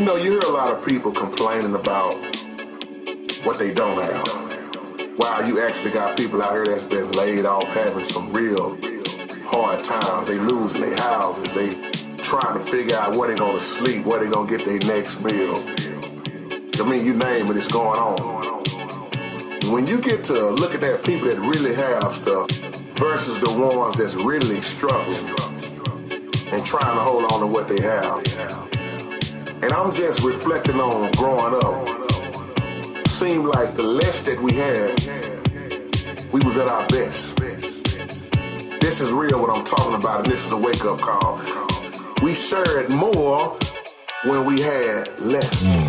You know, you hear a lot of people complaining about what they don't have. Wow, you actually got people out here that's been laid off having some real hard times. They losing their houses. They trying to figure out where they gonna sleep, where they gonna get their next meal. I mean, you name it, it's going on. When you get to look at that people that really have stuff versus the ones that's really struggling and trying to hold on to what they have. And I'm just reflecting on growing up. Seemed like the less that we had, we was at our best. This is real what I'm talking about, and this is a wake-up call. We shared more when we had less.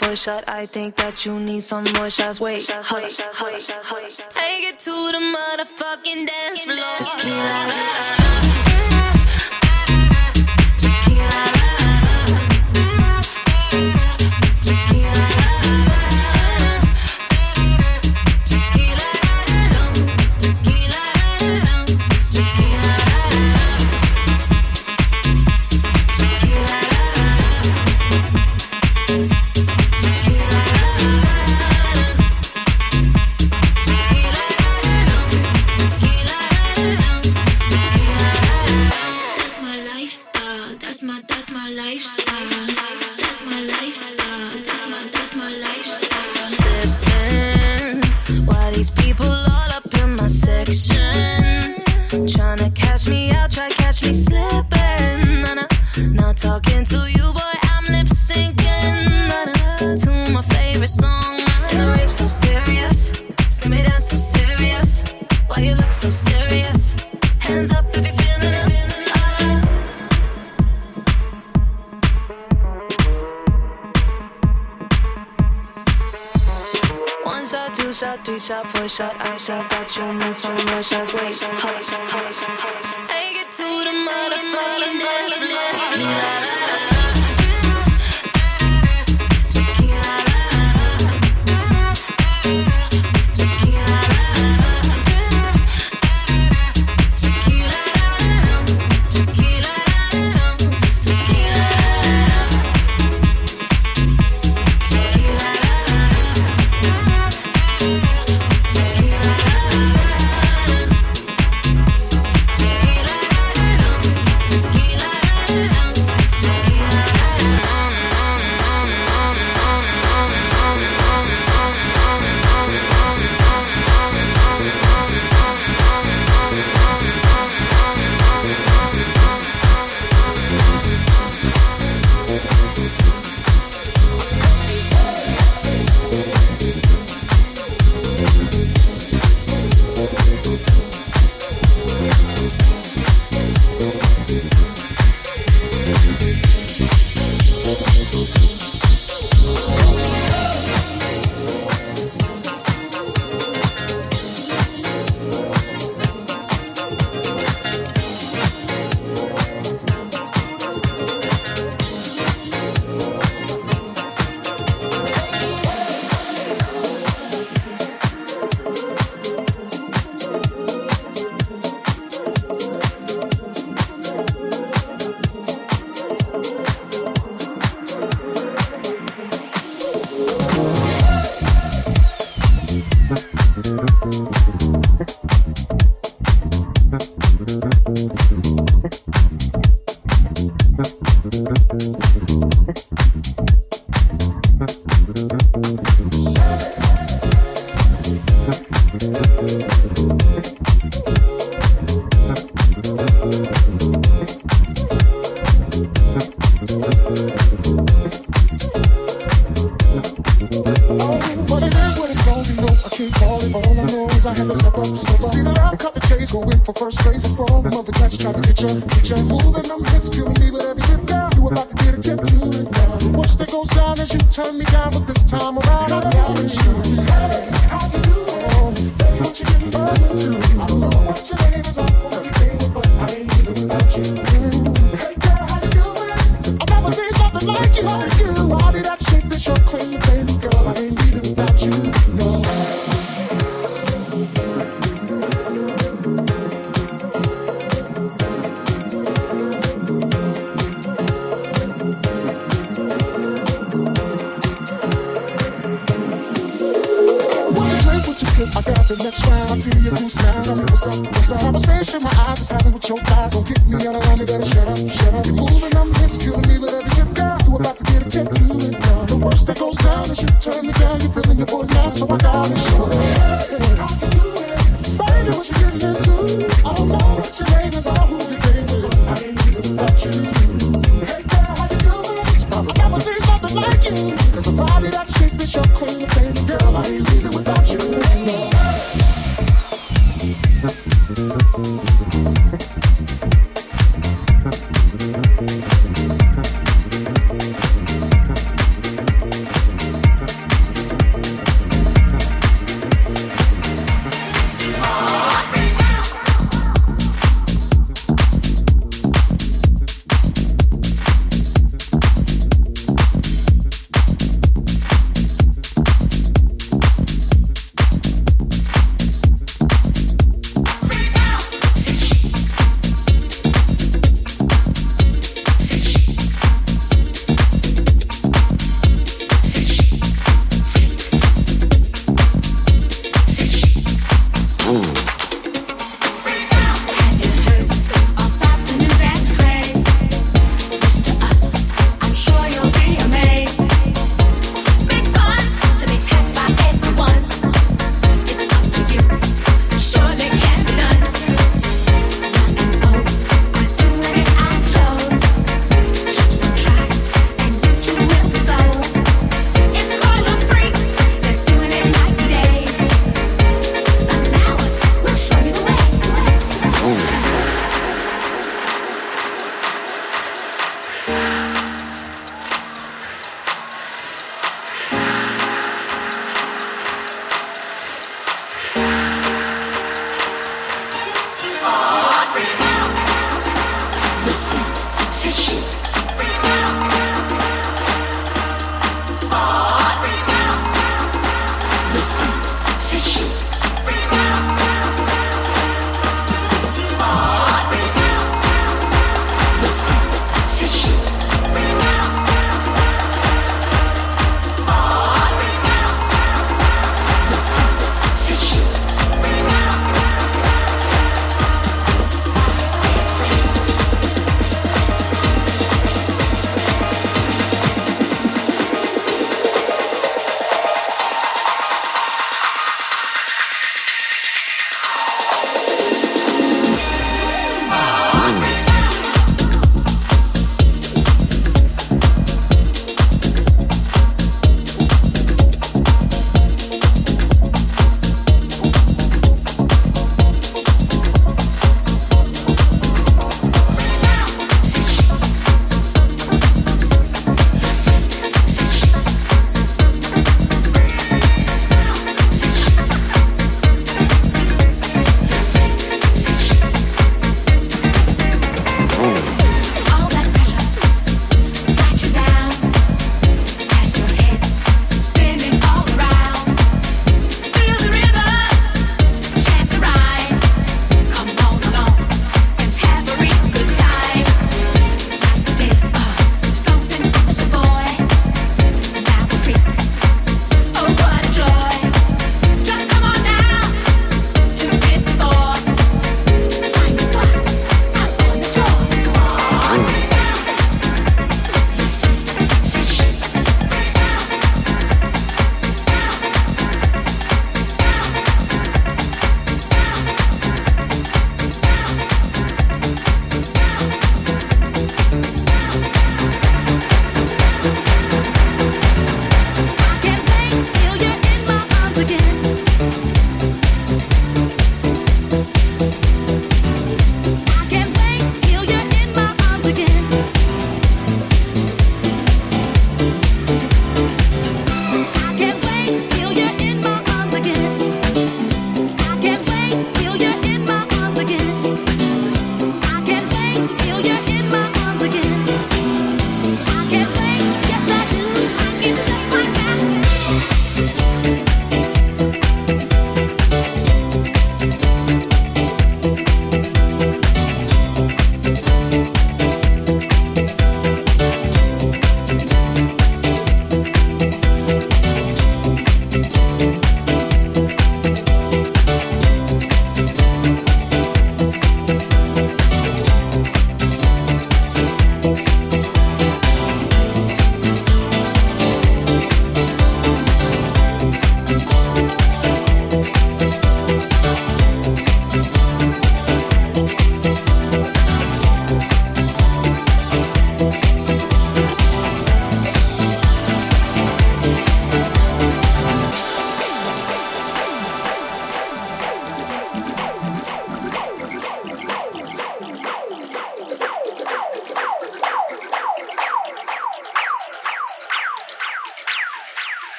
Shot, three shot. I think that you need some more shots. Wait, hold up. Take it to the motherfucking dance floor. Tequila.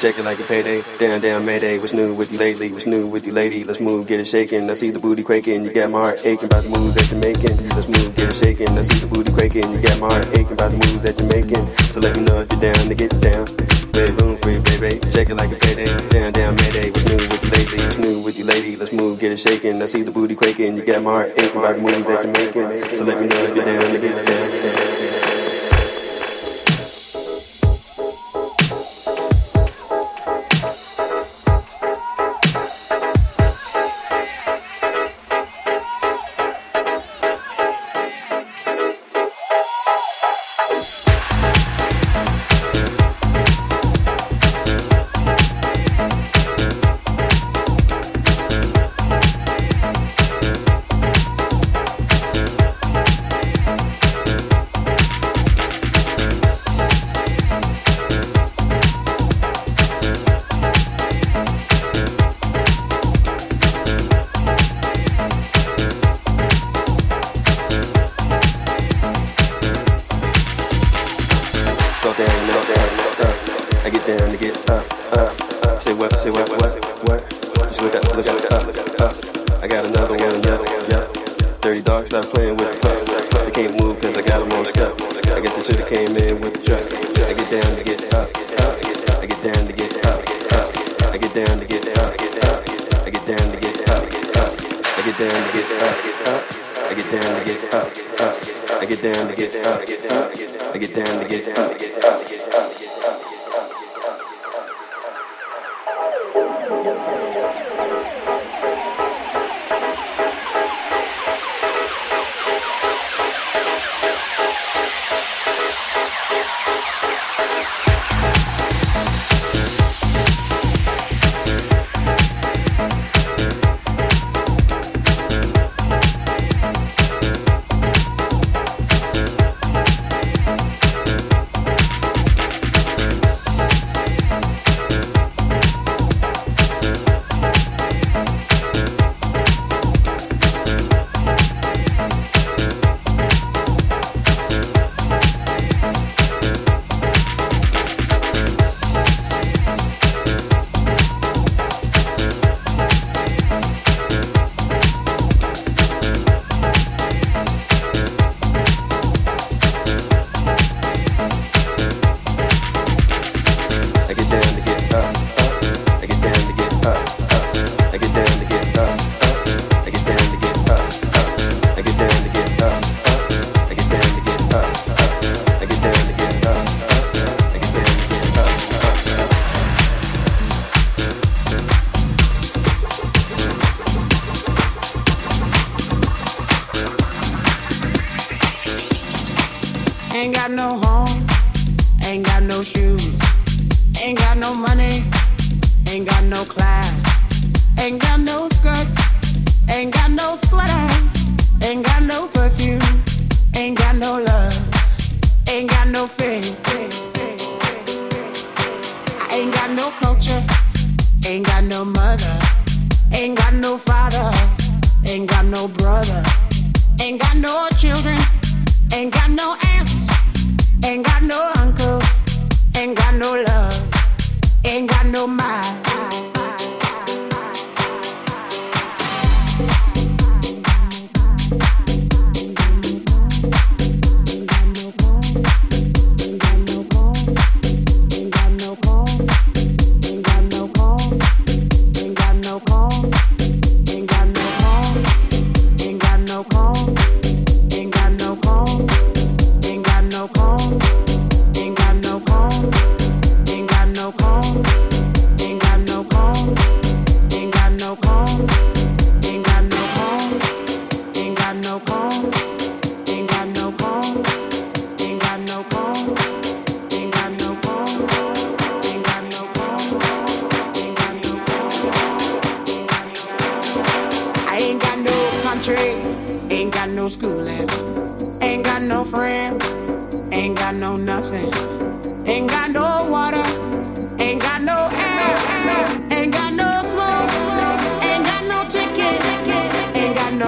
Check it like a payday. Down, down, mayday. What's new with you lately? What's new with you, lady? Let's move, get it shaking. I see the booty quaking. You got my heart aching about the moves that you're making. Let's move, get it shaking. I see the booty quaking. You got my heart aching about the moves that you're making. So let me know if you're down to get down. Baby, room for you, baby. Check it like a payday. Down, down, mayday. What's new with you lately? What's new with you, lady? Let's move, get it shaking. I see the booty quaking. You got my heart aching about the moves that you're making. So let me know if you're down to get down.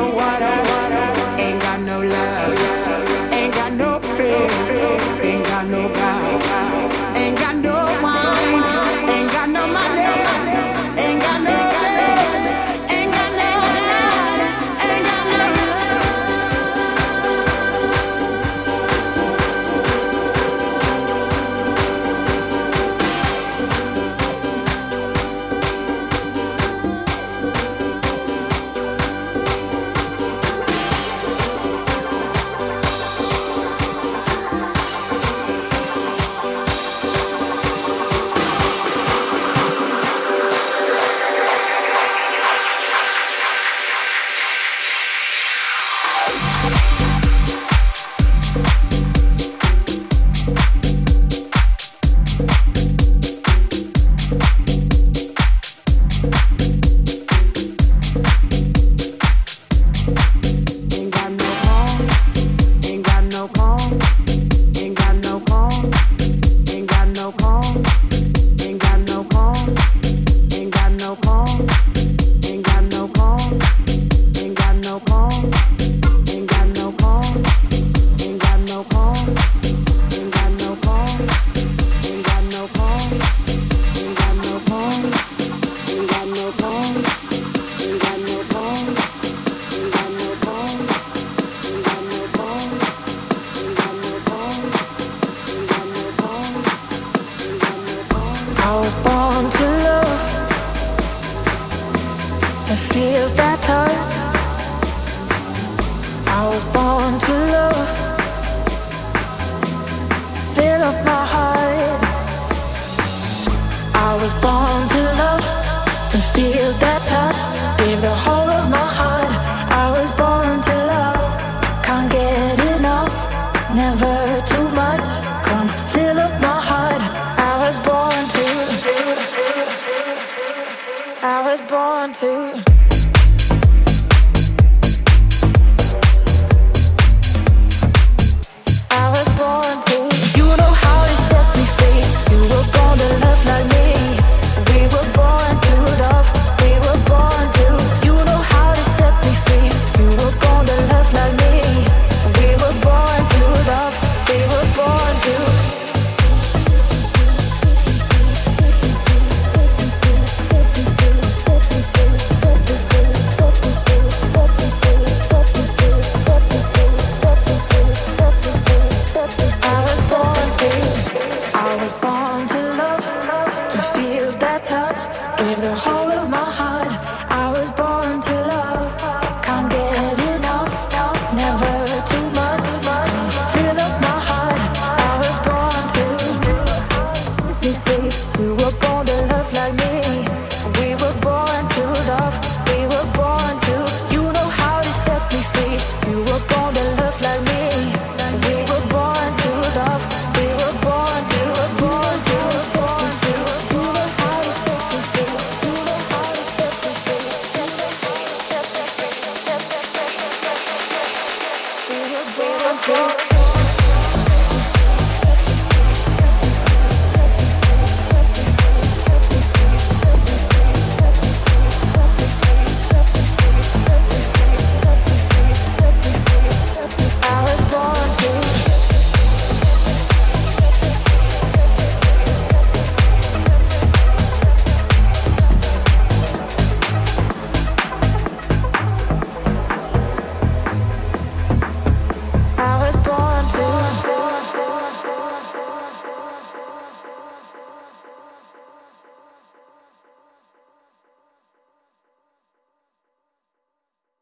know what I